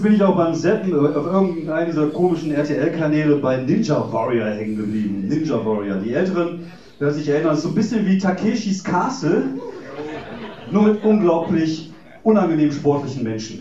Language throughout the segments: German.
letztens bin ich auch beim Seppen auf irgendeinem dieser komischen RTL-Kanäle bei Ninja Warrior hängen geblieben. Ninja Warrior. Die Älteren werden sich erinnern, ist so ein bisschen wie Takeshis Castle, nur mit unglaublich unangenehm sportlichen Menschen.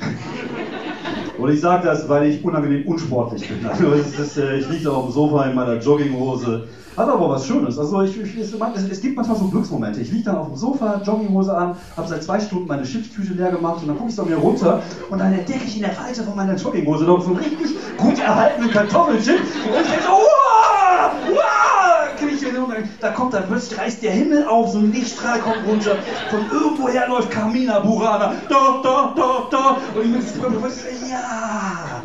Und ich sage das, weil ich unangenehm unsportlich bin. Also ist, äh, ich liege auf dem Sofa in meiner Jogginghose. Hat aber was Schönes. Also ich, ich, es, es, gibt manchmal so Glücksmomente. Ich liege dann auf dem Sofa, Jogginghose an, habe seit zwei Stunden meine Chipstüte leer gemacht und dann gucke ich so mir runter und dann entdecke ich in der Falte von meiner Jogginghose noch so einen richtig gut erhaltenen Kartoffelchip und ich denke so, wow, wow, da kommt dann plötzlich reißt der Himmel auf, so ein Lichtstrahl kommt runter, von irgendwoher läuft Carmina Burana, da, da, da, da und ich bin ja,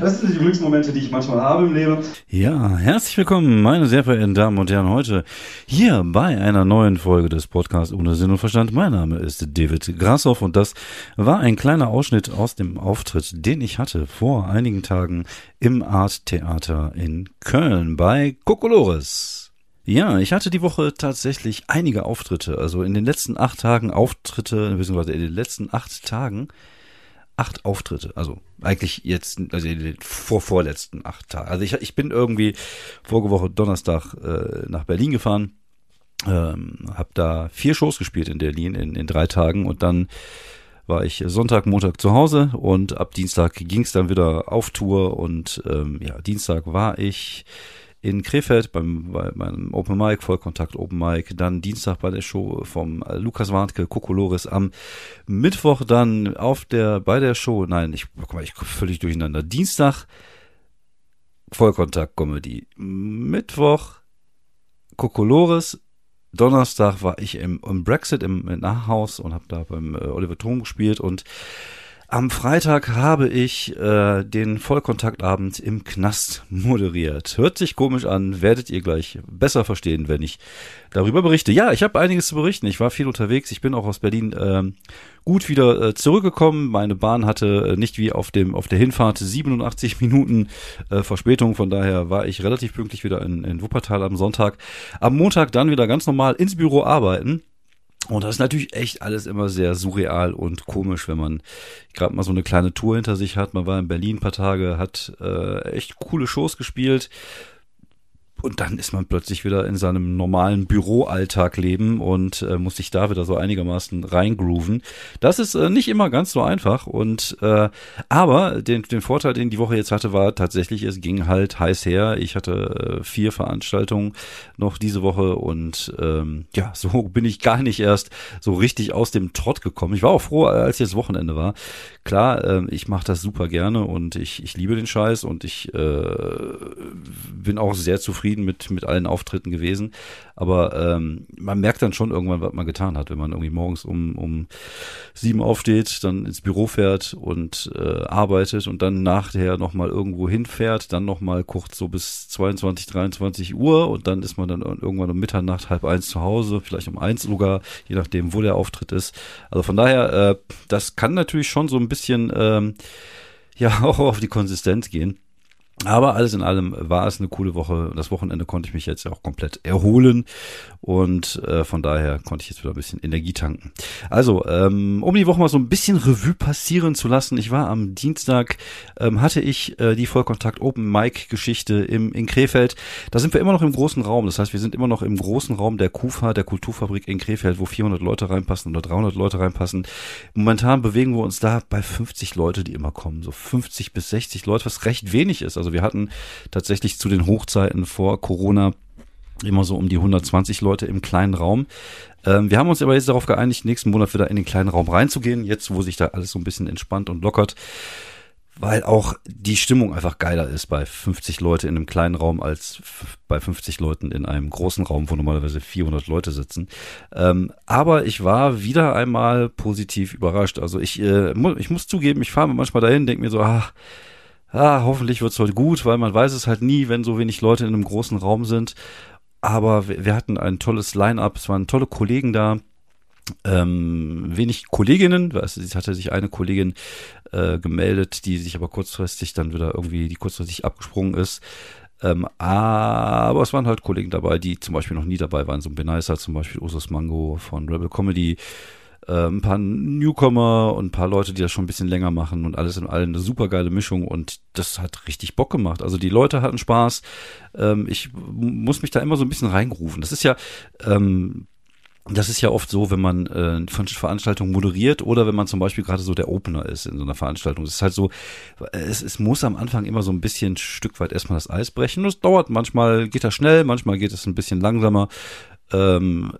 das sind die Glücksmomente, die ich manchmal habe im Leben. Ja, herzlich willkommen, meine sehr verehrten Damen und Herren, heute hier bei einer neuen Folge des Podcasts ohne Sinn und Verstand. Mein Name ist David Grassoff und das war ein kleiner Ausschnitt aus dem Auftritt, den ich hatte vor einigen Tagen im Art Theater in Köln bei Kokolores. Ja, ich hatte die Woche tatsächlich einige Auftritte, also in den letzten acht Tagen Auftritte, beziehungsweise in den letzten acht Tagen acht Auftritte. Also eigentlich jetzt, also in den vor vorletzten acht Tagen. Also ich, ich bin irgendwie vorige Woche Donnerstag äh, nach Berlin gefahren, ähm, habe da vier Shows gespielt in Berlin in, in drei Tagen und dann war ich Sonntag, Montag zu Hause und ab Dienstag ging es dann wieder auf Tour und ähm, ja, Dienstag war ich in Krefeld beim, bei meinem Open Mic, Vollkontakt Open Mic, dann Dienstag bei der Show vom Lukas Warnke, Kokolores, am Mittwoch dann auf der, bei der Show, nein, ich, guck mal, ich völlig durcheinander. Dienstag Vollkontakt Comedy. Mittwoch Kokolores, Donnerstag war ich im, im Brexit im, im Nachhaus und habe da beim äh, Oliver Thom gespielt und am Freitag habe ich äh, den Vollkontaktabend im Knast moderiert. Hört sich komisch an, werdet ihr gleich besser verstehen, wenn ich darüber berichte. Ja, ich habe einiges zu berichten. Ich war viel unterwegs. Ich bin auch aus Berlin äh, gut wieder äh, zurückgekommen. Meine Bahn hatte äh, nicht wie auf dem auf der Hinfahrt 87 Minuten äh, Verspätung. Von daher war ich relativ pünktlich wieder in, in Wuppertal am Sonntag. Am Montag dann wieder ganz normal ins Büro arbeiten. Und das ist natürlich echt alles immer sehr surreal und komisch, wenn man gerade mal so eine kleine Tour hinter sich hat. Man war in Berlin ein paar Tage, hat äh, echt coole Shows gespielt, und dann ist man plötzlich wieder in seinem normalen Büroalltag leben und äh, muss sich da wieder so einigermaßen reingrooven. Das ist äh, nicht immer ganz so einfach und äh, aber den, den Vorteil, den die Woche jetzt hatte, war tatsächlich, es ging halt heiß her. Ich hatte äh, vier Veranstaltungen noch diese Woche und ähm, ja, so bin ich gar nicht erst so richtig aus dem Trott gekommen. Ich war auch froh, als jetzt Wochenende war. Klar, äh, ich mache das super gerne und ich, ich liebe den Scheiß und ich äh, bin auch sehr zufrieden zufrieden mit, mit allen Auftritten gewesen. Aber ähm, man merkt dann schon irgendwann, was man getan hat, wenn man irgendwie morgens um, um sieben aufsteht, dann ins Büro fährt und äh, arbeitet und dann nachher nochmal irgendwo hinfährt, dann nochmal kurz so bis 22, 23 Uhr und dann ist man dann irgendwann um Mitternacht, halb eins zu Hause, vielleicht um eins sogar, je nachdem, wo der Auftritt ist. Also von daher, äh, das kann natürlich schon so ein bisschen ähm, ja auch auf die Konsistenz gehen. Aber alles in allem war es eine coole Woche. Das Wochenende konnte ich mich jetzt auch komplett erholen und äh, von daher konnte ich jetzt wieder ein bisschen Energie tanken. Also, ähm, um die Woche mal so ein bisschen Revue passieren zu lassen. Ich war am Dienstag, ähm, hatte ich äh, die Vollkontakt Open Mic Geschichte im, in Krefeld. Da sind wir immer noch im großen Raum. Das heißt, wir sind immer noch im großen Raum der KUFA, der Kulturfabrik in Krefeld, wo 400 Leute reinpassen oder 300 Leute reinpassen. Momentan bewegen wir uns da bei 50 Leute, die immer kommen. So 50 bis 60 Leute, was recht wenig ist. Also wir hatten tatsächlich zu den Hochzeiten vor Corona immer so um die 120 Leute im kleinen Raum. Ähm, wir haben uns aber jetzt darauf geeinigt, nächsten Monat wieder in den kleinen Raum reinzugehen, jetzt wo sich da alles so ein bisschen entspannt und lockert, weil auch die Stimmung einfach geiler ist bei 50 Leute in einem kleinen Raum als bei 50 Leuten in einem großen Raum, wo normalerweise 400 Leute sitzen. Ähm, aber ich war wieder einmal positiv überrascht. Also ich, äh, ich muss zugeben, ich fahre manchmal dahin, denke mir so, ach, ah, hoffentlich wird's heute gut, weil man weiß es halt nie, wenn so wenig Leute in einem großen Raum sind. Aber wir, hatten ein tolles Line-up, es waren tolle Kollegen da, ähm, wenig Kolleginnen, es hatte sich eine Kollegin äh, gemeldet, die sich aber kurzfristig dann wieder irgendwie, die kurzfristig abgesprungen ist. Ähm, aber es waren halt Kollegen dabei, die zum Beispiel noch nie dabei waren, so ein Benicer zum Beispiel, Usus Mango von Rebel Comedy, äh, ein paar Newcomer und ein paar Leute, die das schon ein bisschen länger machen und alles in allem eine super geile Mischung und das hat richtig Bock gemacht. Also die Leute hatten Spaß. Ähm, ich muss mich da immer so ein bisschen reingerufen. Das ist ja ähm, das ist ja oft so, wenn man äh, Veranstaltungen moderiert oder wenn man zum Beispiel gerade so der Opener ist in so einer Veranstaltung. Es ist halt so, es, es muss am Anfang immer so ein bisschen Stück weit erstmal das Eis brechen. Es dauert, manchmal geht das schnell, manchmal geht es ein bisschen langsamer. Ähm,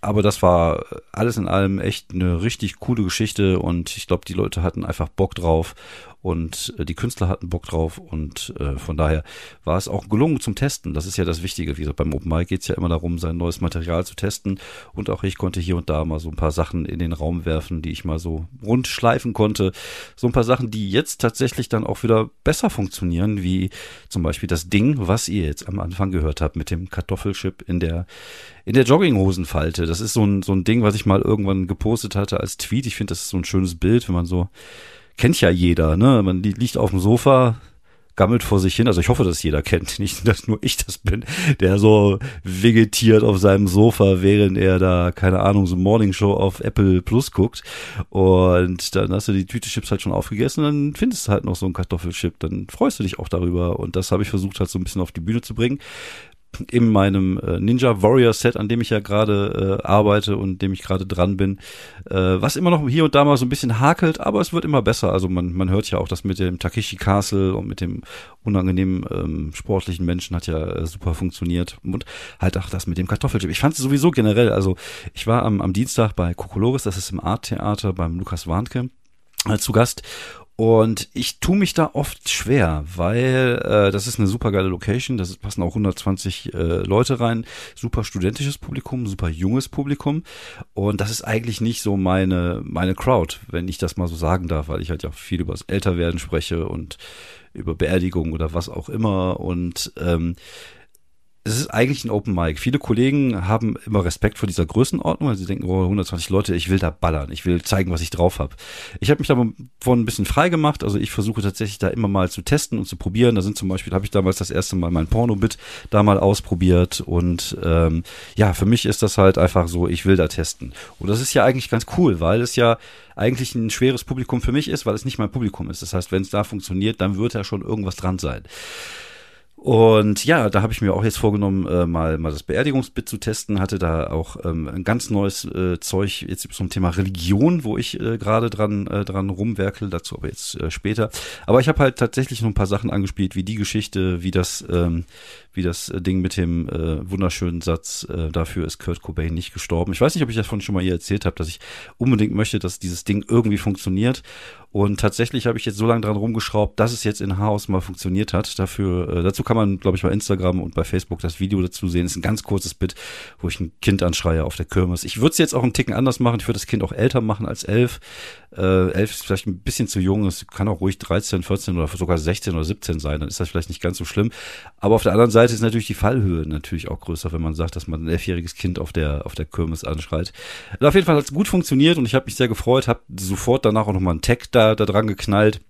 aber das war alles in allem echt eine richtig coole Geschichte und ich glaube, die Leute hatten einfach Bock drauf und äh, die Künstler hatten Bock drauf und äh, von daher war es auch gelungen zum Testen. Das ist ja das Wichtige. Wie gesagt, beim Open Mic geht es ja immer darum, sein neues Material zu testen und auch ich konnte hier und da mal so ein paar Sachen in den Raum werfen, die ich mal so rund schleifen konnte. So ein paar Sachen, die jetzt tatsächlich dann auch wieder besser funktionieren, wie zum Beispiel das Ding, was ihr jetzt am Anfang gehört habt mit dem Kartoffelchip in der in der Jogginghosenfalte. Das ist so ein, so ein Ding, was ich mal irgendwann gepostet hatte als Tweet. Ich finde, das ist so ein schönes Bild, wenn man so kennt ja jeder, ne? Man liegt auf dem Sofa, gammelt vor sich hin. Also ich hoffe, dass jeder kennt, nicht, dass nur ich das bin, der so vegetiert auf seinem Sofa, während er da, keine Ahnung, so Morning Show auf Apple Plus guckt. Und dann hast du die Tüte Chips halt schon aufgegessen, dann findest du halt noch so einen Kartoffelchip, dann freust du dich auch darüber. Und das habe ich versucht halt so ein bisschen auf die Bühne zu bringen in meinem äh, Ninja Warrior Set, an dem ich ja gerade äh, arbeite und dem ich gerade dran bin, äh, was immer noch hier und da mal so ein bisschen hakelt, aber es wird immer besser. Also man, man hört ja auch, das mit dem Takeshi Castle und mit dem unangenehmen ähm, sportlichen Menschen hat ja äh, super funktioniert und halt auch das mit dem Kartoffelchip. Ich fand es sowieso generell, also ich war am, am Dienstag bei Kokolores, das ist im Art Theater beim Lukas Warnke äh, zu Gast und ich tue mich da oft schwer, weil äh, das ist eine super geile Location, da passen auch 120 äh, Leute rein, super studentisches Publikum, super junges Publikum. Und das ist eigentlich nicht so meine meine Crowd, wenn ich das mal so sagen darf, weil ich halt ja viel über das Älterwerden spreche und über Beerdigung oder was auch immer. Und ähm, es ist eigentlich ein Open Mic. Viele Kollegen haben immer Respekt vor dieser Größenordnung, weil sie denken, oh, 120 Leute, ich will da ballern, ich will zeigen, was ich drauf habe. Ich habe mich davon ein bisschen frei gemacht, also ich versuche tatsächlich da immer mal zu testen und zu probieren. Da sind zum Beispiel, habe ich damals das erste Mal mein Porno-Bit da mal ausprobiert und ähm, ja, für mich ist das halt einfach so, ich will da testen. Und das ist ja eigentlich ganz cool, weil es ja eigentlich ein schweres Publikum für mich ist, weil es nicht mein Publikum ist. Das heißt, wenn es da funktioniert, dann wird ja schon irgendwas dran sein. Und ja, da habe ich mir auch jetzt vorgenommen, äh, mal, mal das Beerdigungsbit zu testen. Hatte da auch ähm, ein ganz neues äh, Zeug jetzt zum Thema Religion, wo ich äh, gerade dran, äh, dran rumwerkel. Dazu aber jetzt äh, später. Aber ich habe halt tatsächlich noch ein paar Sachen angespielt, wie die Geschichte, wie das, ähm, wie das Ding mit dem äh, wunderschönen Satz, äh, dafür ist Kurt Cobain nicht gestorben. Ich weiß nicht, ob ich davon schon mal hier erzählt habe, dass ich unbedingt möchte, dass dieses Ding irgendwie funktioniert. Und tatsächlich habe ich jetzt so lange dran rumgeschraubt, dass es jetzt in Haus mal funktioniert hat. Dafür, äh, dazu kann man, glaube ich, bei Instagram und bei Facebook das Video dazu sehen. Das ist ein ganz kurzes Bit, wo ich ein Kind anschreie auf der Kirmes. Ich würde es jetzt auch einen Ticken anders machen. Ich würde das Kind auch älter machen als elf. Äh, elf ist vielleicht ein bisschen zu jung. Es kann auch ruhig 13, 14 oder sogar 16 oder 17 sein. Dann ist das vielleicht nicht ganz so schlimm. Aber auf der anderen Seite ist natürlich die Fallhöhe natürlich auch größer, wenn man sagt, dass man ein elfjähriges Kind auf der, auf der Kirmes anschreit. Also auf jeden Fall hat es gut funktioniert und ich habe mich sehr gefreut, habe sofort danach auch nochmal einen Tag da da, dran geknallt.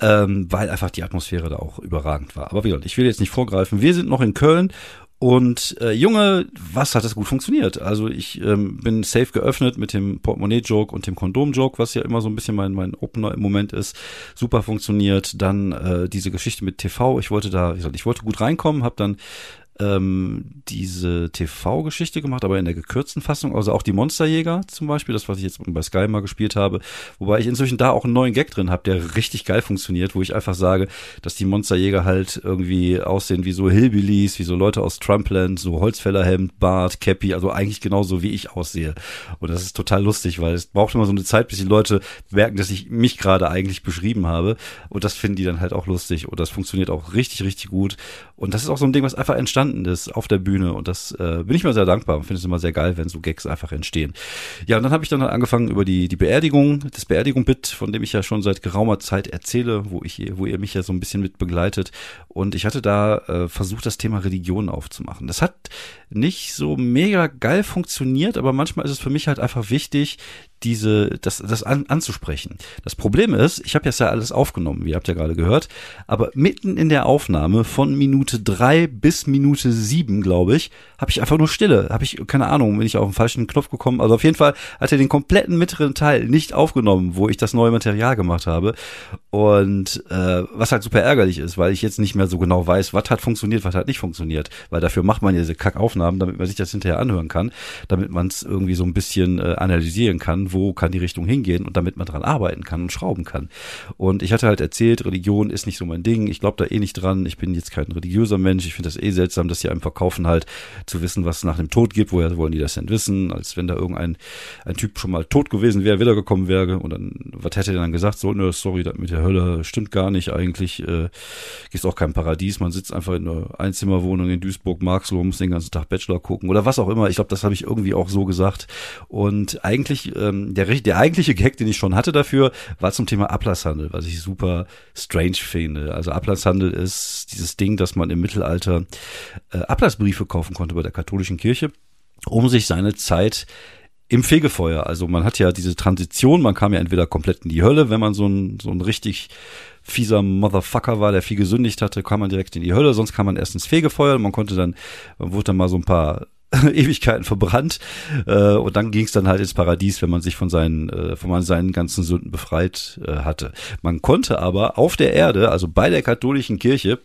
Ähm, weil einfach die Atmosphäre da auch überragend war. Aber wie gesagt, ich will jetzt nicht vorgreifen. Wir sind noch in Köln und äh, Junge, was hat das gut funktioniert? Also ich ähm, bin safe geöffnet mit dem Portemonnaie-Joke und dem Kondom-Joke, was ja immer so ein bisschen mein, mein Opener im Moment ist. Super funktioniert. Dann äh, diese Geschichte mit TV. Ich wollte da, wie gesagt, ich wollte gut reinkommen, habe dann ähm, diese TV-Geschichte gemacht, aber in der gekürzten Fassung, also auch die Monsterjäger zum Beispiel, das, was ich jetzt bei Sky mal gespielt habe, wobei ich inzwischen da auch einen neuen Gag drin habe, der richtig geil funktioniert, wo ich einfach sage, dass die Monsterjäger halt irgendwie aussehen wie so Hillbillies, wie so Leute aus Trumpland, so Holzfällerhemd, Bart, Cappy, also eigentlich genauso wie ich aussehe. Und das ist total lustig, weil es braucht immer so eine Zeit, bis die Leute merken, dass ich mich gerade eigentlich beschrieben habe. Und das finden die dann halt auch lustig. Und das funktioniert auch richtig, richtig gut. Und das ist auch so ein Ding, was einfach entstanden ist auf der Bühne. Und das äh, bin ich mir sehr dankbar und finde es immer sehr geil, wenn so Gags einfach entstehen. Ja, und dann habe ich dann angefangen über die, die Beerdigung, das Beerdigung-Bit, von dem ich ja schon seit geraumer Zeit erzähle, wo ich, wo ihr mich ja so ein bisschen mit begleitet. Und ich hatte da äh, versucht, das Thema Religion aufzumachen. Das hat nicht so mega geil funktioniert, aber manchmal ist es für mich halt einfach wichtig, diese, das, das an, anzusprechen. Das Problem ist, ich habe jetzt ja alles aufgenommen, wie habt ihr gerade gehört, aber mitten in der Aufnahme von Minute drei bis Minute sieben, glaube ich, habe ich einfach nur Stille. Habe ich, keine Ahnung, bin ich auf den falschen Knopf gekommen. Also auf jeden Fall hat er den kompletten mittleren Teil nicht aufgenommen, wo ich das neue Material gemacht habe. Und äh, was halt super ärgerlich ist, weil ich jetzt nicht mehr so genau weiß, was hat funktioniert, was hat nicht funktioniert. Weil dafür macht man ja diese Kackaufnahmen, damit man sich das hinterher anhören kann, damit man es irgendwie so ein bisschen äh, analysieren kann, wo kann die Richtung hingehen und damit man dran arbeiten kann und schrauben kann. Und ich hatte halt erzählt, Religion ist nicht so mein Ding, ich glaube da eh nicht dran, ich bin jetzt kein religiöser Mensch, ich finde das eh seltsam, dass sie einem verkaufen halt zu wissen, was es nach dem Tod gibt, woher wollen die das denn wissen, als wenn da irgendein ein Typ schon mal tot gewesen wäre, wiedergekommen wäre. Und dann, was hätte er dann gesagt, so, ne, sorry, das mit der Hölle stimmt gar nicht eigentlich, äh, gibt auch kein Paradies, man sitzt einfach in einer Einzimmerwohnung in Duisburg, Marxloh, muss den ganzen Tag Bachelor gucken oder was auch immer, ich glaube, das habe ich irgendwie auch so gesagt. Und eigentlich, ähm, der, der eigentliche Gag, den ich schon hatte dafür, war zum Thema Ablasshandel, was ich super strange finde, also Ablasshandel ist dieses Ding, dass man im Mittelalter äh, Ablassbriefe kaufen konnte bei der katholischen Kirche, um sich seine Zeit im Fegefeuer. Also man hat ja diese Transition, man kam ja entweder komplett in die Hölle, wenn man so ein, so ein richtig fieser Motherfucker war, der viel gesündigt hatte, kam man direkt in die Hölle, sonst kam man erst ins Fegefeuer man konnte dann, man wurde dann mal so ein paar Ewigkeiten verbrannt äh, und dann ging es dann halt ins Paradies, wenn man sich von seinen äh, von seinen ganzen Sünden befreit äh, hatte. Man konnte aber auf der Erde, also bei der katholischen Kirche,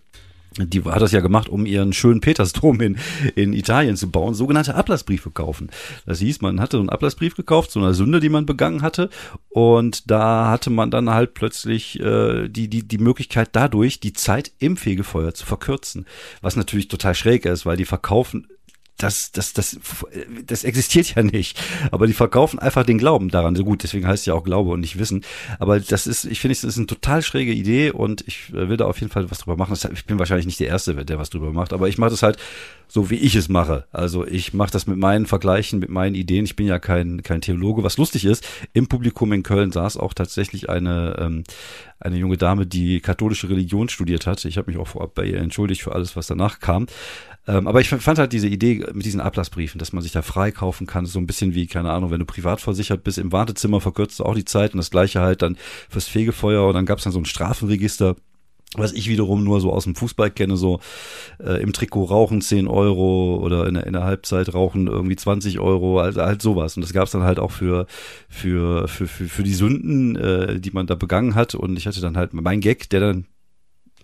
die hat das ja gemacht, um ihren schönen Petersdom in, in Italien zu bauen, sogenannte Ablassbriefe kaufen. Das hieß, man hatte so einen Ablassbrief gekauft, so eine Sünde, die man begangen hatte, und da hatte man dann halt plötzlich äh, die, die, die Möglichkeit dadurch, die Zeit im Fegefeuer zu verkürzen. Was natürlich total schräg ist, weil die verkaufen das, das, das, das existiert ja nicht. Aber die verkaufen einfach den Glauben daran. So gut, deswegen heißt es ja auch Glaube und nicht Wissen. Aber das ist, ich finde, das ist eine total schräge Idee und ich will da auf jeden Fall was drüber machen. Ich bin wahrscheinlich nicht der Erste, der was drüber macht, aber ich mache das halt so, wie ich es mache. Also ich mache das mit meinen Vergleichen, mit meinen Ideen. Ich bin ja kein, kein Theologe. Was lustig ist, im Publikum in Köln saß auch tatsächlich eine, ähm, eine junge Dame, die katholische Religion studiert hat. Ich habe mich auch vorab bei ihr entschuldigt für alles, was danach kam. Ähm, aber ich fand halt diese Idee mit diesen Ablassbriefen, dass man sich da freikaufen kann, so ein bisschen wie, keine Ahnung, wenn du privat versichert bist, im Wartezimmer verkürzt du auch die Zeit und das gleiche halt dann fürs Fegefeuer und dann gab es dann so ein Strafenregister was ich wiederum nur so aus dem Fußball kenne, so äh, im Trikot rauchen 10 Euro oder in der, in der Halbzeit rauchen irgendwie 20 Euro, also halt sowas. Und das gab's dann halt auch für, für, für, für, für die Sünden, äh, die man da begangen hat. Und ich hatte dann halt mein Gag, der dann,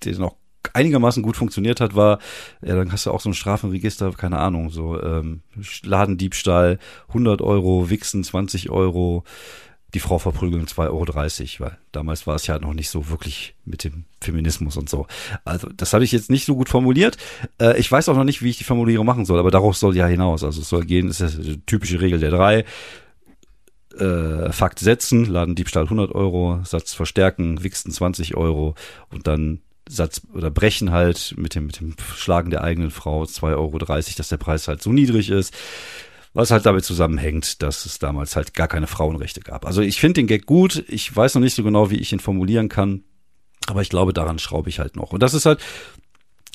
der dann auch einigermaßen gut funktioniert hat, war, ja, dann hast du auch so ein Strafenregister, keine Ahnung, so ähm, Ladendiebstahl, 100 Euro, Wichsen 20 Euro, die Frau verprügeln 2,30 Euro, weil damals war es ja noch nicht so wirklich mit dem Feminismus und so. Also das habe ich jetzt nicht so gut formuliert. Äh, ich weiß auch noch nicht, wie ich die Formulierung machen soll, aber darauf soll ja hinaus. Also es soll gehen, das ist die typische Regel der drei. Äh, Fakt setzen, Ladendiebstahl 100 Euro, Satz verstärken, Wichsen 20 Euro und dann Satz oder brechen halt mit dem, mit dem Schlagen der eigenen Frau 2,30 Euro, dass der Preis halt so niedrig ist. Was halt damit zusammenhängt, dass es damals halt gar keine Frauenrechte gab. Also ich finde den Gag gut. Ich weiß noch nicht so genau, wie ich ihn formulieren kann. Aber ich glaube, daran schraube ich halt noch. Und das ist halt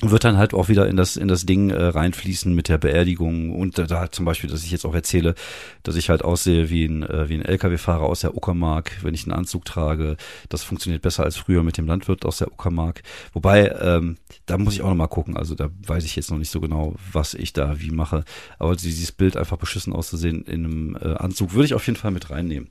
wird dann halt auch wieder in das in das Ding äh, reinfließen mit der Beerdigung und da, da zum Beispiel, dass ich jetzt auch erzähle, dass ich halt aussehe wie ein äh, wie ein LKW-Fahrer aus der Uckermark, wenn ich einen Anzug trage. Das funktioniert besser als früher mit dem Landwirt aus der Uckermark. Wobei ähm, da muss ich auch noch mal gucken. Also da weiß ich jetzt noch nicht so genau, was ich da wie mache. Aber dieses Bild einfach beschissen auszusehen in einem äh, Anzug würde ich auf jeden Fall mit reinnehmen.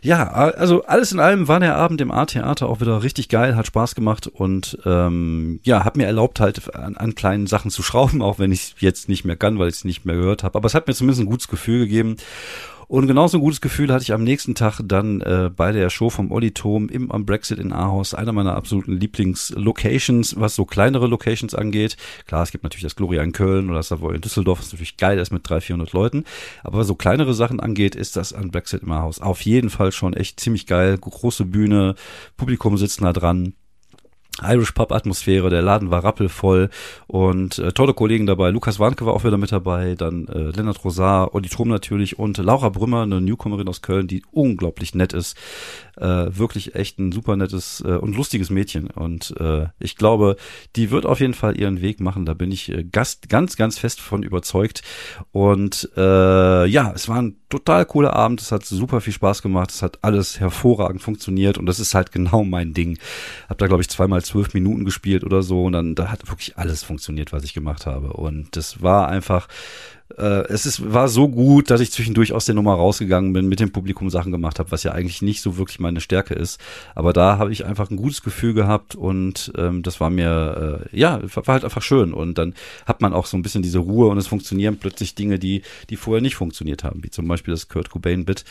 Ja, also alles in allem war der Abend im A-Theater auch wieder richtig geil, hat Spaß gemacht und ähm, ja, hat mir erlaubt halt an, an kleinen Sachen zu schrauben, auch wenn ich jetzt nicht mehr kann, weil ich es nicht mehr gehört habe. Aber es hat mir zumindest ein gutes Gefühl gegeben. Und genauso ein gutes Gefühl hatte ich am nächsten Tag dann äh, bei der Show vom Olli Tom im am Brexit in Ahaus, einer meiner absoluten Lieblingslocations, was so kleinere Locations angeht. Klar, es gibt natürlich das Gloria in Köln oder das Savoy in Düsseldorf, was natürlich geil ist mit 300, 400 Leuten. Aber was so kleinere Sachen angeht, ist das an Brexit im Ahaus auf jeden Fall schon echt ziemlich geil. Große Bühne, Publikum sitzt nah dran. Irish Pub Atmosphäre, der Laden war rappelvoll und äh, tolle Kollegen dabei. Lukas Warnke war auch wieder mit dabei, dann äh, Lennart Rosar, Olli Trom natürlich und Laura Brümmer, eine Newcomerin aus Köln, die unglaublich nett ist. Äh, wirklich echt ein super nettes äh, und lustiges Mädchen und äh, ich glaube, die wird auf jeden Fall ihren Weg machen, da bin ich äh, Gast, ganz, ganz fest von überzeugt und äh, ja, es waren total cooler Abend. Es hat super viel Spaß gemacht. Es hat alles hervorragend funktioniert und das ist halt genau mein Ding. Hab da glaube ich zweimal zwölf Minuten gespielt oder so und dann da hat wirklich alles funktioniert, was ich gemacht habe und das war einfach es ist, war so gut, dass ich zwischendurch aus der Nummer rausgegangen bin, mit dem Publikum Sachen gemacht habe, was ja eigentlich nicht so wirklich meine Stärke ist. Aber da habe ich einfach ein gutes Gefühl gehabt und ähm, das war mir, äh, ja, war halt einfach schön. Und dann hat man auch so ein bisschen diese Ruhe und es funktionieren plötzlich Dinge, die, die vorher nicht funktioniert haben, wie zum Beispiel das Kurt Cobain-Bit.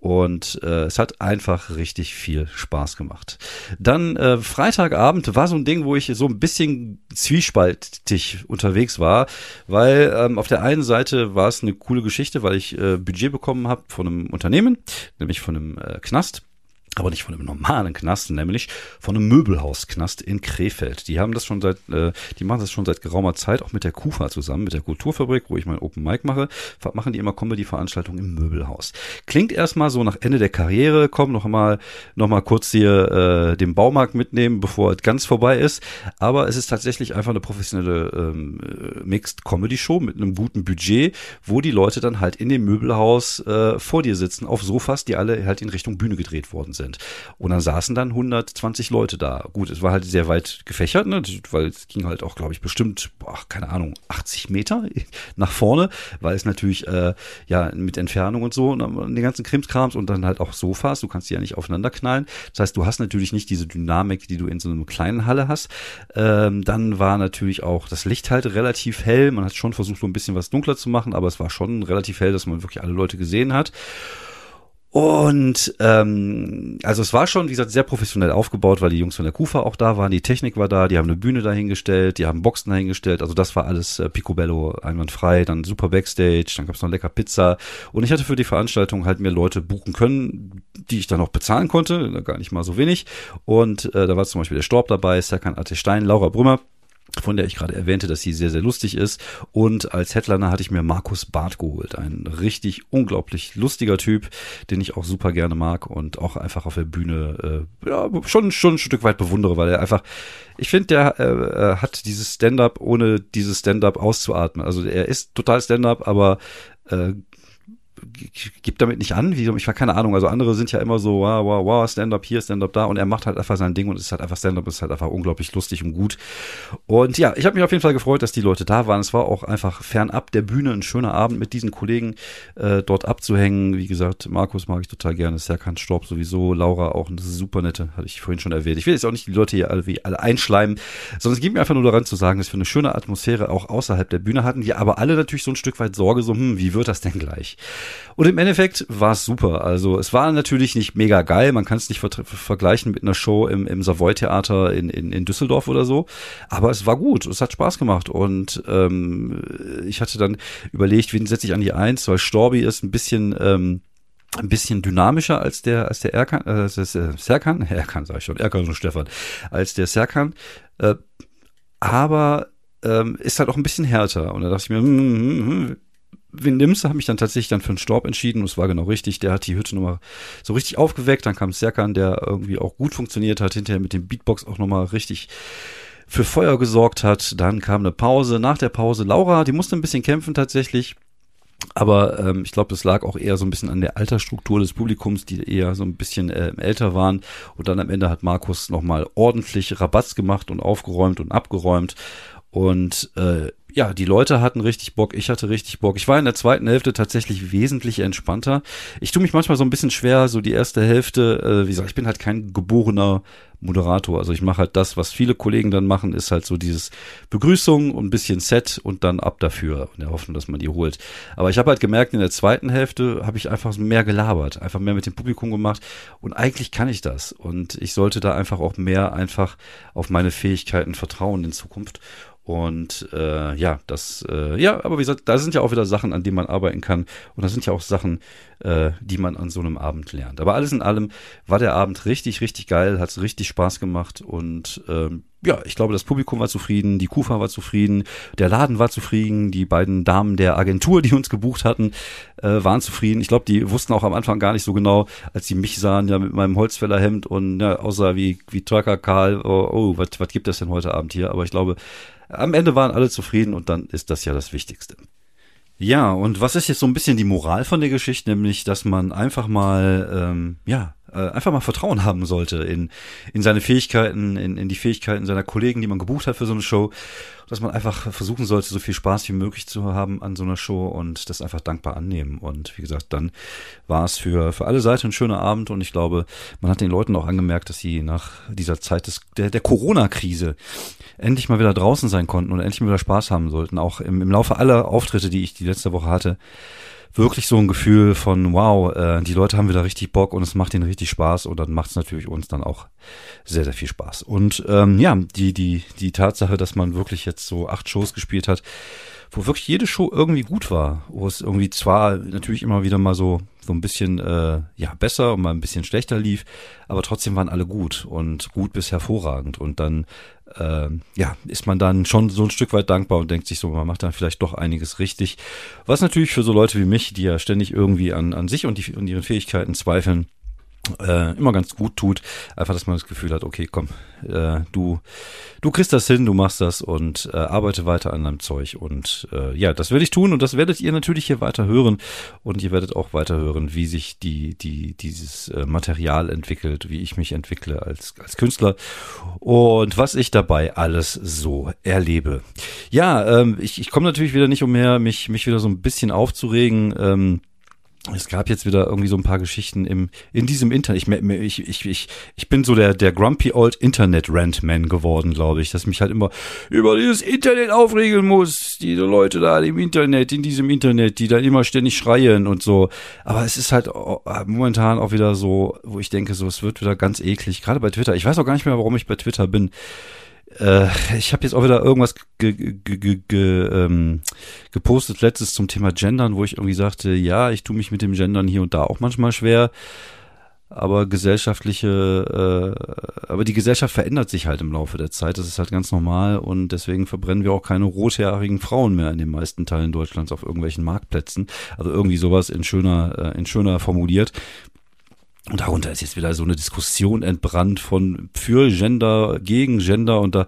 Und äh, es hat einfach richtig viel Spaß gemacht. Dann äh, Freitagabend war so ein Ding, wo ich so ein bisschen zwiespaltig unterwegs war, weil ähm, auf der einen Seite war es eine coole Geschichte, weil ich äh, Budget bekommen habe von einem Unternehmen, nämlich von einem äh, Knast aber nicht von einem normalen Knast, nämlich von einem Möbelhausknast in Krefeld. Die haben das schon seit, äh, die machen das schon seit geraumer Zeit, auch mit der KUFA zusammen, mit der Kulturfabrik, wo ich mein Open Mic mache, machen die immer Comedy-Veranstaltungen im Möbelhaus. Klingt erstmal so nach Ende der Karriere, komm noch mal, noch mal kurz hier äh, den Baumarkt mitnehmen, bevor es ganz vorbei ist. Aber es ist tatsächlich einfach eine professionelle ähm, Mixed Comedy Show mit einem guten Budget, wo die Leute dann halt in dem Möbelhaus äh, vor dir sitzen auf Sofas, die alle halt in Richtung Bühne gedreht worden sind sind. Und dann saßen dann 120 Leute da. Gut, es war halt sehr weit gefächert, ne, weil es ging halt auch, glaube ich, bestimmt, boah, keine Ahnung, 80 Meter nach vorne, weil es natürlich, äh, ja, mit Entfernung und so und den ganzen Krimskrams und dann halt auch Sofas, du kannst die ja nicht aufeinander knallen. Das heißt, du hast natürlich nicht diese Dynamik, die du in so einer kleinen Halle hast. Ähm, dann war natürlich auch das Licht halt relativ hell. Man hat schon versucht, so ein bisschen was dunkler zu machen, aber es war schon relativ hell, dass man wirklich alle Leute gesehen hat. Und ähm, also es war schon, wie gesagt, sehr professionell aufgebaut, weil die Jungs von der Kufa auch da waren, die Technik war da, die haben eine Bühne dahingestellt, die haben Boxen dahingestellt, also das war alles äh, picobello, einwandfrei, dann super Backstage, dann gab's noch lecker Pizza. Und ich hatte für die Veranstaltung halt mir Leute buchen können, die ich dann auch bezahlen konnte, gar nicht mal so wenig. Und äh, da war zum Beispiel der Storb dabei, Serkan Ate Stein, Laura Brümmer, von der ich gerade erwähnte, dass sie sehr, sehr lustig ist. Und als Headliner hatte ich mir Markus Barth geholt. Ein richtig unglaublich lustiger Typ, den ich auch super gerne mag und auch einfach auf der Bühne äh, ja, schon, schon ein Stück weit bewundere, weil er einfach, ich finde, der äh, hat dieses Stand-up, ohne dieses Stand-up auszuatmen. Also er ist total Stand-up, aber äh, gibt damit nicht an, wie, ich war keine Ahnung, also andere sind ja immer so, wow, wow, wow, Stand-up hier, Stand-up da und er macht halt einfach sein Ding und ist halt einfach Stand-up, ist halt einfach unglaublich lustig und gut. Und ja, ich habe mich auf jeden Fall gefreut, dass die Leute da waren. Es war auch einfach fernab der Bühne ein schöner Abend mit diesen Kollegen äh, dort abzuhängen. Wie gesagt, Markus mag ich total gerne, Serkan Storb sowieso, Laura auch eine super nette, hatte ich vorhin schon erwähnt. Ich will jetzt auch nicht die Leute hier alle, wie alle einschleimen, sondern es geht mir einfach nur daran zu sagen, dass wir eine schöne Atmosphäre auch außerhalb der Bühne hatten, die aber alle natürlich so ein Stück weit Sorge, so, hm, wie wird das denn gleich? Und im Endeffekt war es super. Also es war natürlich nicht mega geil. Man kann es nicht ver vergleichen mit einer Show im, im Savoy-Theater in, in, in Düsseldorf oder so. Aber es war gut. Es hat Spaß gemacht. Und ähm, ich hatte dann überlegt, wen setze ich an die Eins, weil Storby ist ein bisschen... Ähm, ein bisschen dynamischer als der als der Erkan, äh, das ist, äh, Serkan, Erkan sag ich schon, Erkan und Stefan, als der Serkan, äh, aber ähm, ist halt auch ein bisschen härter und da dachte ich mir, hm, hm, hm, du? Habe mich dann tatsächlich dann für einen Storb entschieden und es war genau richtig. Der hat die Hütte nochmal so richtig aufgeweckt. Dann kam Serkan, der irgendwie auch gut funktioniert hat, hinterher mit dem Beatbox auch nochmal richtig für Feuer gesorgt hat. Dann kam eine Pause. Nach der Pause Laura, die musste ein bisschen kämpfen tatsächlich. Aber ähm, ich glaube, das lag auch eher so ein bisschen an der Altersstruktur des Publikums, die eher so ein bisschen äh, älter waren. Und dann am Ende hat Markus nochmal ordentlich Rabatz gemacht und aufgeräumt und abgeräumt. Und äh, ja, die Leute hatten richtig Bock, ich hatte richtig Bock. Ich war in der zweiten Hälfte tatsächlich wesentlich entspannter. Ich tue mich manchmal so ein bisschen schwer, so die erste Hälfte, äh, wie gesagt, ich bin halt kein geborener Moderator. Also ich mache halt das, was viele Kollegen dann machen, ist halt so dieses Begrüßung und ein bisschen Set und dann ab dafür in der Hoffnung, dass man die holt. Aber ich habe halt gemerkt, in der zweiten Hälfte habe ich einfach mehr gelabert, einfach mehr mit dem Publikum gemacht und eigentlich kann ich das und ich sollte da einfach auch mehr einfach auf meine Fähigkeiten vertrauen in Zukunft und äh, ja, das, äh, ja, aber wie gesagt, da sind ja auch wieder Sachen, an denen man arbeiten kann. Und da sind ja auch Sachen, äh, die man an so einem Abend lernt. Aber alles in allem war der Abend richtig, richtig geil, hat richtig Spaß gemacht. Und ähm, ja, ich glaube, das Publikum war zufrieden, die Kufa war zufrieden, der Laden war zufrieden, die beiden Damen der Agentur, die uns gebucht hatten, äh, waren zufrieden. Ich glaube, die wussten auch am Anfang gar nicht so genau, als sie mich sahen, ja, mit meinem Holzfällerhemd und ja, außer wie, wie Trucker Karl, oh, oh was, was gibt es denn heute Abend hier? Aber ich glaube, am Ende waren alle zufrieden und dann ist das ja das Wichtigste. Ja, und was ist jetzt so ein bisschen die Moral von der Geschichte, nämlich, dass man einfach mal, ähm, ja, äh, einfach mal Vertrauen haben sollte in, in seine Fähigkeiten, in, in die Fähigkeiten seiner Kollegen, die man gebucht hat für so eine Show, dass man einfach versuchen sollte, so viel Spaß wie möglich zu haben an so einer Show und das einfach dankbar annehmen. Und wie gesagt, dann war es für, für alle Seiten ein schöner Abend und ich glaube, man hat den Leuten auch angemerkt, dass sie nach dieser Zeit des, der, der Corona-Krise endlich mal wieder draußen sein konnten und endlich mal wieder Spaß haben sollten. Auch im, im Laufe aller Auftritte, die ich die letzte Woche hatte, wirklich so ein Gefühl von, wow, äh, die Leute haben wieder richtig Bock und es macht ihnen richtig Spaß und dann macht es natürlich uns dann auch sehr, sehr viel Spaß. Und ähm, ja, die, die, die Tatsache, dass man wirklich jetzt so acht Shows gespielt hat, wo wirklich jede Show irgendwie gut war, wo es irgendwie zwar natürlich immer wieder mal so so ein bisschen äh, ja besser und mal ein bisschen schlechter lief, aber trotzdem waren alle gut und gut bis hervorragend. Und dann äh, ja ist man dann schon so ein Stück weit dankbar und denkt sich so, man macht dann vielleicht doch einiges richtig, was natürlich für so Leute wie mich, die ja ständig irgendwie an an sich und die und ihren Fähigkeiten zweifeln, äh, immer ganz gut tut. Einfach, dass man das Gefühl hat, okay, komm, äh, du, du kriegst das hin, du machst das und äh, arbeite weiter an deinem Zeug. Und äh, ja, das werde ich tun und das werdet ihr natürlich hier weiter hören. Und ihr werdet auch weiter hören, wie sich die, die, dieses äh, Material entwickelt, wie ich mich entwickle als, als Künstler und was ich dabei alles so erlebe. Ja, ähm, ich, ich komme natürlich wieder nicht umher, mich, mich wieder so ein bisschen aufzuregen. Ähm, es gab jetzt wieder irgendwie so ein paar Geschichten im in diesem Internet. Ich, ich, ich, ich, ich bin so der der grumpy old Internet Rantman geworden, glaube ich, dass mich halt immer über dieses Internet aufregeln muss. Diese Leute da im Internet, in diesem Internet, die dann immer ständig schreien und so. Aber es ist halt momentan auch wieder so, wo ich denke, so es wird wieder ganz eklig. Gerade bei Twitter. Ich weiß auch gar nicht mehr, warum ich bei Twitter bin. Äh, ich habe jetzt auch wieder irgendwas ge ge ge ähm, gepostet letztes zum Thema Gendern, wo ich irgendwie sagte, ja, ich tue mich mit dem Gendern hier und da auch manchmal schwer, aber gesellschaftliche, äh, aber die Gesellschaft verändert sich halt im Laufe der Zeit. Das ist halt ganz normal und deswegen verbrennen wir auch keine rothaarigen Frauen mehr in den meisten Teilen Deutschlands auf irgendwelchen Marktplätzen. Also irgendwie sowas in schöner, äh, in schöner formuliert. Und darunter ist jetzt wieder so eine Diskussion entbrannt von für Gender, gegen Gender und da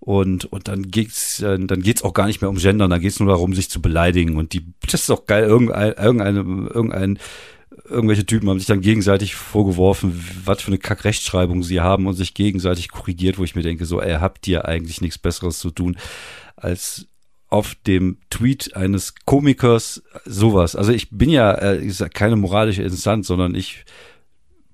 und und dann geht's äh, dann geht's auch gar nicht mehr um Gender, dann geht's nur darum, sich zu beleidigen und die das ist doch geil irgendein irgendeine irgendein irgendwelche Typen haben sich dann gegenseitig vorgeworfen, was für eine Kackrechtschreibung sie haben und sich gegenseitig korrigiert, wo ich mir denke, so, ey, habt ihr eigentlich nichts Besseres zu tun, als auf dem Tweet eines Komikers sowas. Also ich bin ja äh, keine moralische Instanz, sondern ich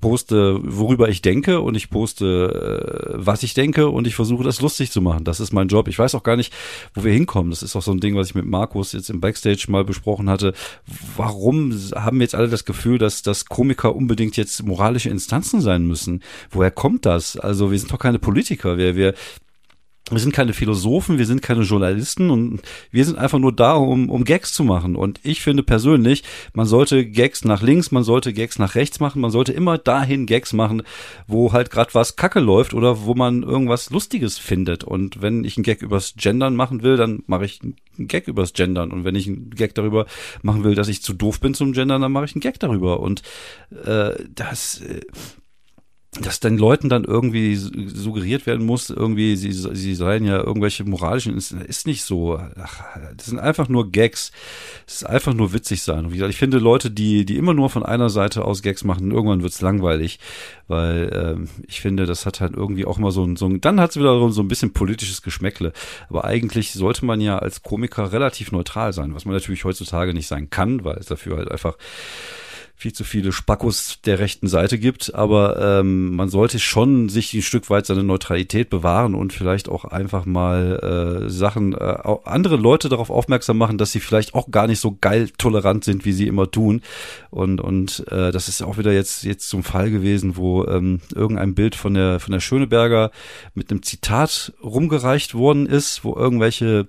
poste, worüber ich denke und ich poste, äh, was ich denke und ich versuche das lustig zu machen. Das ist mein Job. Ich weiß auch gar nicht, wo wir hinkommen. Das ist auch so ein Ding, was ich mit Markus jetzt im Backstage mal besprochen hatte. Warum haben wir jetzt alle das Gefühl, dass, dass Komiker unbedingt jetzt moralische Instanzen sein müssen? Woher kommt das? Also wir sind doch keine Politiker. Wir, wir, wir sind keine Philosophen, wir sind keine Journalisten und wir sind einfach nur da, um, um Gags zu machen. Und ich finde persönlich, man sollte Gags nach links, man sollte Gags nach rechts machen, man sollte immer dahin Gags machen, wo halt gerade was Kacke läuft oder wo man irgendwas Lustiges findet. Und wenn ich einen Gag übers Gendern machen will, dann mache ich einen Gag übers Gendern. Und wenn ich einen Gag darüber machen will, dass ich zu doof bin zum Gendern, dann mache ich einen Gag darüber. Und äh, das. Dass den Leuten dann irgendwie suggeriert werden muss, irgendwie, sie, sie seien ja irgendwelche moralischen, ist nicht so. Ach, das sind einfach nur Gags. Es ist einfach nur witzig sein. Und wie gesagt, ich finde Leute, die, die immer nur von einer Seite aus Gags machen, irgendwann wird's langweilig, weil ähm, ich finde, das hat halt irgendwie auch mal so ein, so ein dann hat's wieder so ein bisschen politisches Geschmäckle. Aber eigentlich sollte man ja als Komiker relativ neutral sein, was man natürlich heutzutage nicht sein kann, weil es dafür halt einfach viel zu viele Spackos der rechten Seite gibt, aber ähm, man sollte schon sich ein Stück weit seine Neutralität bewahren und vielleicht auch einfach mal äh, Sachen, äh, andere Leute darauf aufmerksam machen, dass sie vielleicht auch gar nicht so geil tolerant sind, wie sie immer tun. Und, und äh, das ist auch wieder jetzt, jetzt zum Fall gewesen, wo ähm, irgendein Bild von der, von der Schöneberger mit einem Zitat rumgereicht worden ist, wo irgendwelche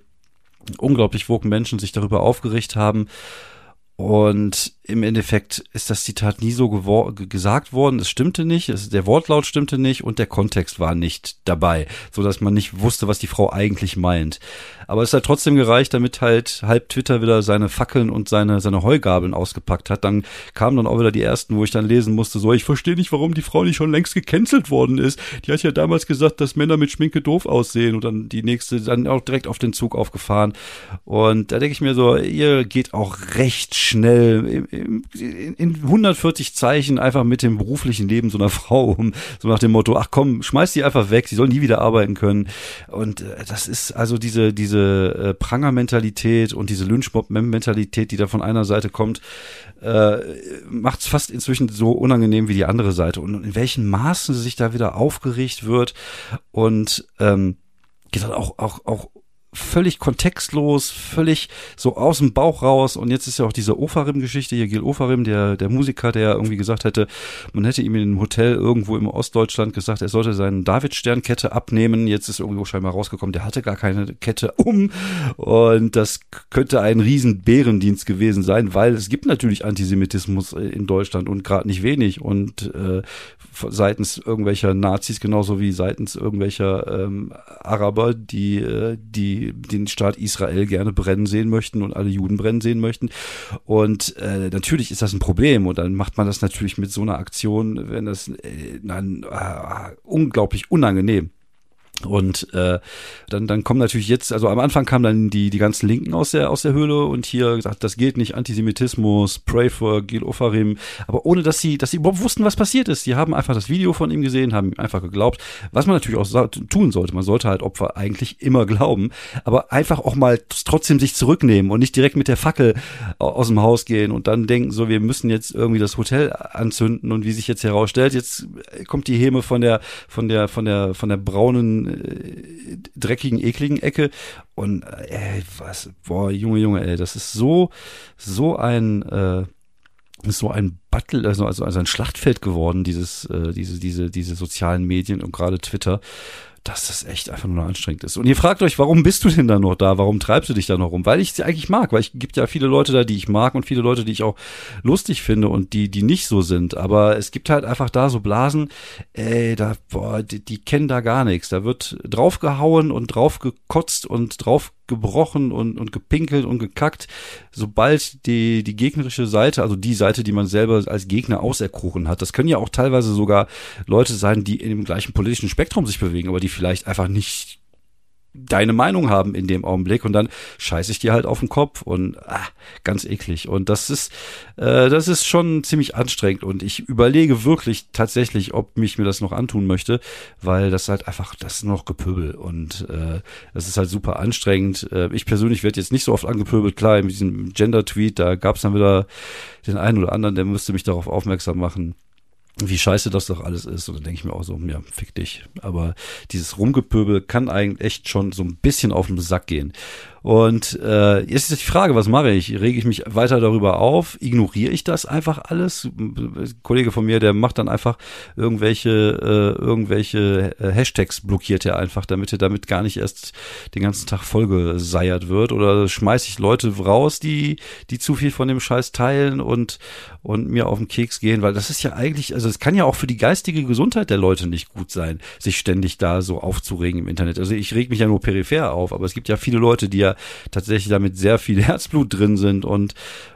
unglaublich woken Menschen sich darüber aufgeregt haben Und im Endeffekt ist das Zitat nie so gesagt worden. Es stimmte nicht, es, der Wortlaut stimmte nicht und der Kontext war nicht dabei, so dass man nicht wusste, was die Frau eigentlich meint. Aber es hat trotzdem gereicht, damit halt halb Twitter wieder seine Fackeln und seine, seine Heugabeln ausgepackt hat. Dann kamen dann auch wieder die ersten, wo ich dann lesen musste, so, ich verstehe nicht, warum die Frau nicht schon längst gecancelt worden ist. Die hat ja damals gesagt, dass Männer mit Schminke doof aussehen und dann die nächste dann auch direkt auf den Zug aufgefahren. Und da denke ich mir so, ihr geht auch recht schnell in, in 140 Zeichen einfach mit dem beruflichen Leben so einer Frau um, so nach dem Motto, ach komm, schmeiß die einfach weg, sie soll nie wieder arbeiten können. Und äh, das ist also diese, diese äh, Pranger-Mentalität und diese Lynchmob-Mentalität, die da von einer Seite kommt, äh, macht es fast inzwischen so unangenehm wie die andere Seite. Und in welchen Maßen sich da wieder aufgeregt wird und ähm, geht dann auch, auch, auch völlig kontextlos, völlig so aus dem Bauch raus. Und jetzt ist ja auch diese Ofarim-Geschichte hier, Gil Ofarim, der, der Musiker, der irgendwie gesagt hätte, man hätte ihm in einem Hotel irgendwo im Ostdeutschland gesagt, er sollte seine David-Stern-Kette abnehmen. Jetzt ist irgendwo scheinbar rausgekommen, der hatte gar keine Kette um. Und das könnte ein riesen Bärendienst gewesen sein, weil es gibt natürlich Antisemitismus in Deutschland und gerade nicht wenig. Und äh, seitens irgendwelcher Nazis genauso wie seitens irgendwelcher ähm, Araber, die, äh, den Staat Israel gerne brennen sehen möchten und alle Juden brennen sehen möchten. Und äh, natürlich ist das ein Problem und dann macht man das natürlich mit so einer Aktion, wenn das äh, dann äh, unglaublich unangenehm. Und äh, dann, dann kommen natürlich jetzt, also am Anfang kamen dann die, die ganzen Linken aus der, aus der Höhle und hier gesagt, das geht nicht, Antisemitismus, Pray for Gil Ofarim, aber ohne dass sie, dass sie überhaupt wussten, was passiert ist. Sie haben einfach das Video von ihm gesehen, haben einfach geglaubt, was man natürlich auch tun sollte. Man sollte halt Opfer eigentlich immer glauben, aber einfach auch mal trotzdem sich zurücknehmen und nicht direkt mit der Fackel aus dem Haus gehen und dann denken, so, wir müssen jetzt irgendwie das Hotel anzünden und wie sich jetzt herausstellt, jetzt kommt die Häme von der, von der, von der, von der braunen äh, dreckigen, ekligen Ecke. Und äh, ey, was, boah, Junge, Junge, ey, das ist so, so ein, äh, so ein Battle, also, also, also ein Schlachtfeld geworden, dieses, äh, diese, diese, diese sozialen Medien und gerade Twitter dass das echt einfach nur anstrengend ist. Und ihr fragt euch, warum bist du denn da noch da? Warum treibst du dich da noch rum? Weil ich sie eigentlich mag, weil ich gibt ja viele Leute da, die ich mag und viele Leute, die ich auch lustig finde und die, die nicht so sind. Aber es gibt halt einfach da so Blasen, ey, da, boah, die, die kennen da gar nichts. Da wird draufgehauen und draufgekotzt und drauf gebrochen und, und gepinkelt und gekackt, sobald die, die gegnerische Seite, also die Seite, die man selber als Gegner auserkoren hat, das können ja auch teilweise sogar Leute sein, die in dem gleichen politischen Spektrum sich bewegen, aber die vielleicht einfach nicht deine Meinung haben in dem Augenblick und dann scheiße ich dir halt auf den Kopf und ah, ganz eklig. Und das ist äh, das ist schon ziemlich anstrengend und ich überlege wirklich tatsächlich, ob mich mir das noch antun möchte, weil das halt einfach das ist noch Gepöbel und äh, das ist halt super anstrengend. Äh, ich persönlich werde jetzt nicht so oft angepöbelt, klar, in diesem Gender-Tweet, da gab es dann wieder den einen oder anderen, der müsste mich darauf aufmerksam machen wie scheiße das doch alles ist. Und dann denke ich mir auch so, ja, fick dich. Aber dieses Rumgepöbel kann eigentlich echt schon so ein bisschen auf den Sack gehen. Und äh, jetzt ist die Frage, was mache ich? Rege ich mich weiter darüber auf? Ignoriere ich das einfach alles? Ein Kollege von mir, der macht dann einfach irgendwelche äh, irgendwelche äh, Hashtags blockiert er einfach, damit er damit gar nicht erst den ganzen Tag vollgeseiert wird. Oder schmeiße ich Leute raus, die die zu viel von dem Scheiß teilen und und mir auf den Keks gehen, weil das ist ja eigentlich, also es kann ja auch für die geistige Gesundheit der Leute nicht gut sein, sich ständig da so aufzuregen im Internet. Also ich reg mich ja nur peripher auf, aber es gibt ja viele Leute, die ja tatsächlich damit sehr viel Herzblut drin sind und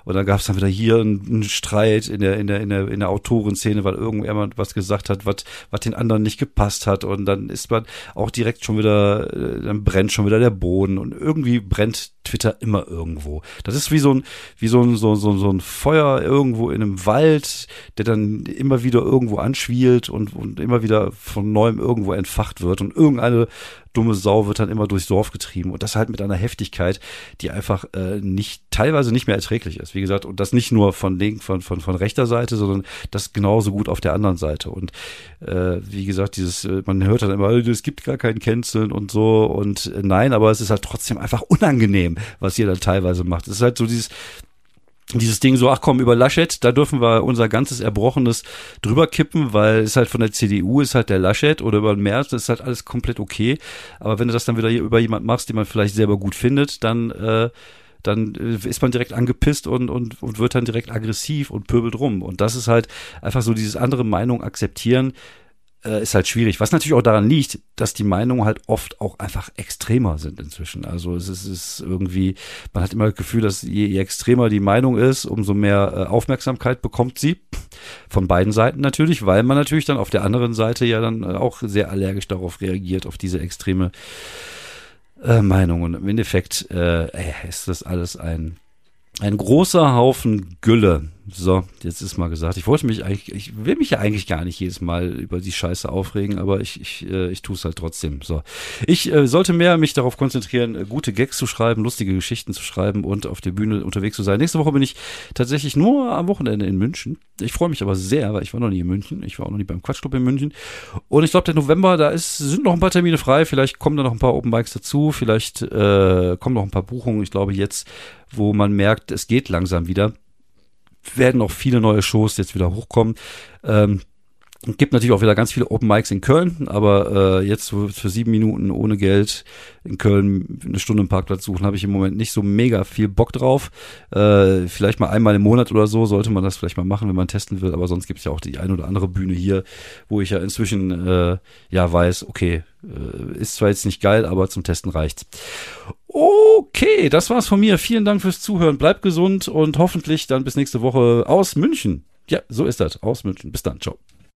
und dann gab es dann wieder hier einen, Streit in der in der in der in der Autorenszene, weil irgendjemand was gesagt hat, was was den anderen nicht gepasst hat und dann ist man auch direkt schon wieder äh, dann brennt schon wieder der Boden und irgendwie brennt Twitter immer irgendwo. Das ist wie so ein wie so ein so, so, so ein Feuer irgendwo in einem Wald, der dann immer wieder irgendwo anschwielt und und immer wieder von neuem irgendwo entfacht wird und irgendeine dumme Sau wird dann immer durchs Dorf getrieben und das halt mit einer Heftigkeit, die einfach äh, nicht teilweise nicht mehr erträglich ist. Wie gesagt, und das nicht nur von link, von, von, von rechter Seite, sondern das genauso gut auf der anderen Seite. Und äh, wie gesagt, dieses, äh, man hört dann immer, es gibt gar kein Canceln und so und äh, nein, aber es ist halt trotzdem einfach unangenehm, was ihr dann teilweise macht. Es ist halt so dieses, dieses Ding so, ach komm, über Laschet, da dürfen wir unser ganzes Erbrochenes drüber kippen, weil es halt von der CDU ist halt der Laschet oder über den März, das ist halt alles komplett okay. Aber wenn du das dann wieder über jemand machst, den man vielleicht selber gut findet, dann äh, dann äh, ist man direkt angepisst und, und, und wird dann direkt aggressiv und pöbelt rum. Und das ist halt einfach so dieses andere Meinung akzeptieren, äh, ist halt schwierig. Was natürlich auch daran liegt, dass die Meinungen halt oft auch einfach extremer sind inzwischen. Also es ist, ist irgendwie, man hat immer das Gefühl, dass je, je extremer die Meinung ist, umso mehr äh, Aufmerksamkeit bekommt sie. Von beiden Seiten natürlich, weil man natürlich dann auf der anderen Seite ja dann äh, auch sehr allergisch darauf reagiert, auf diese extreme äh, Meinung. Und im Endeffekt äh, ist das alles ein, ein großer Haufen Gülle. So, jetzt ist mal gesagt. Ich wollte mich eigentlich, ich will mich ja eigentlich gar nicht jedes Mal über die Scheiße aufregen, aber ich, ich, äh, ich tue es halt trotzdem. So. Ich äh, sollte mehr mich darauf konzentrieren, äh, gute Gags zu schreiben, lustige Geschichten zu schreiben und auf der Bühne unterwegs zu sein. Nächste Woche bin ich tatsächlich nur am Wochenende in München. Ich freue mich aber sehr, weil ich war noch nie in München. Ich war auch noch nie beim Quatschclub in München. Und ich glaube, der November, da ist, sind noch ein paar Termine frei. Vielleicht kommen da noch ein paar Open Bikes dazu. Vielleicht äh, kommen noch ein paar Buchungen. Ich glaube jetzt, wo man merkt, es geht langsam wieder werden auch viele neue Shows jetzt wieder hochkommen. Ähm, gibt natürlich auch wieder ganz viele Open Mics in Köln, aber äh, jetzt für, für sieben Minuten ohne Geld in Köln eine Stunde im Parkplatz suchen, habe ich im Moment nicht so mega viel Bock drauf. Äh, vielleicht mal einmal im Monat oder so sollte man das vielleicht mal machen, wenn man testen will, aber sonst gibt es ja auch die ein oder andere Bühne hier, wo ich ja inzwischen äh, ja weiß, okay, äh, ist zwar jetzt nicht geil, aber zum Testen reicht's. Okay, das war's von mir. Vielen Dank fürs Zuhören. Bleibt gesund und hoffentlich dann bis nächste Woche aus München. Ja, so ist das. Aus München. Bis dann. Ciao.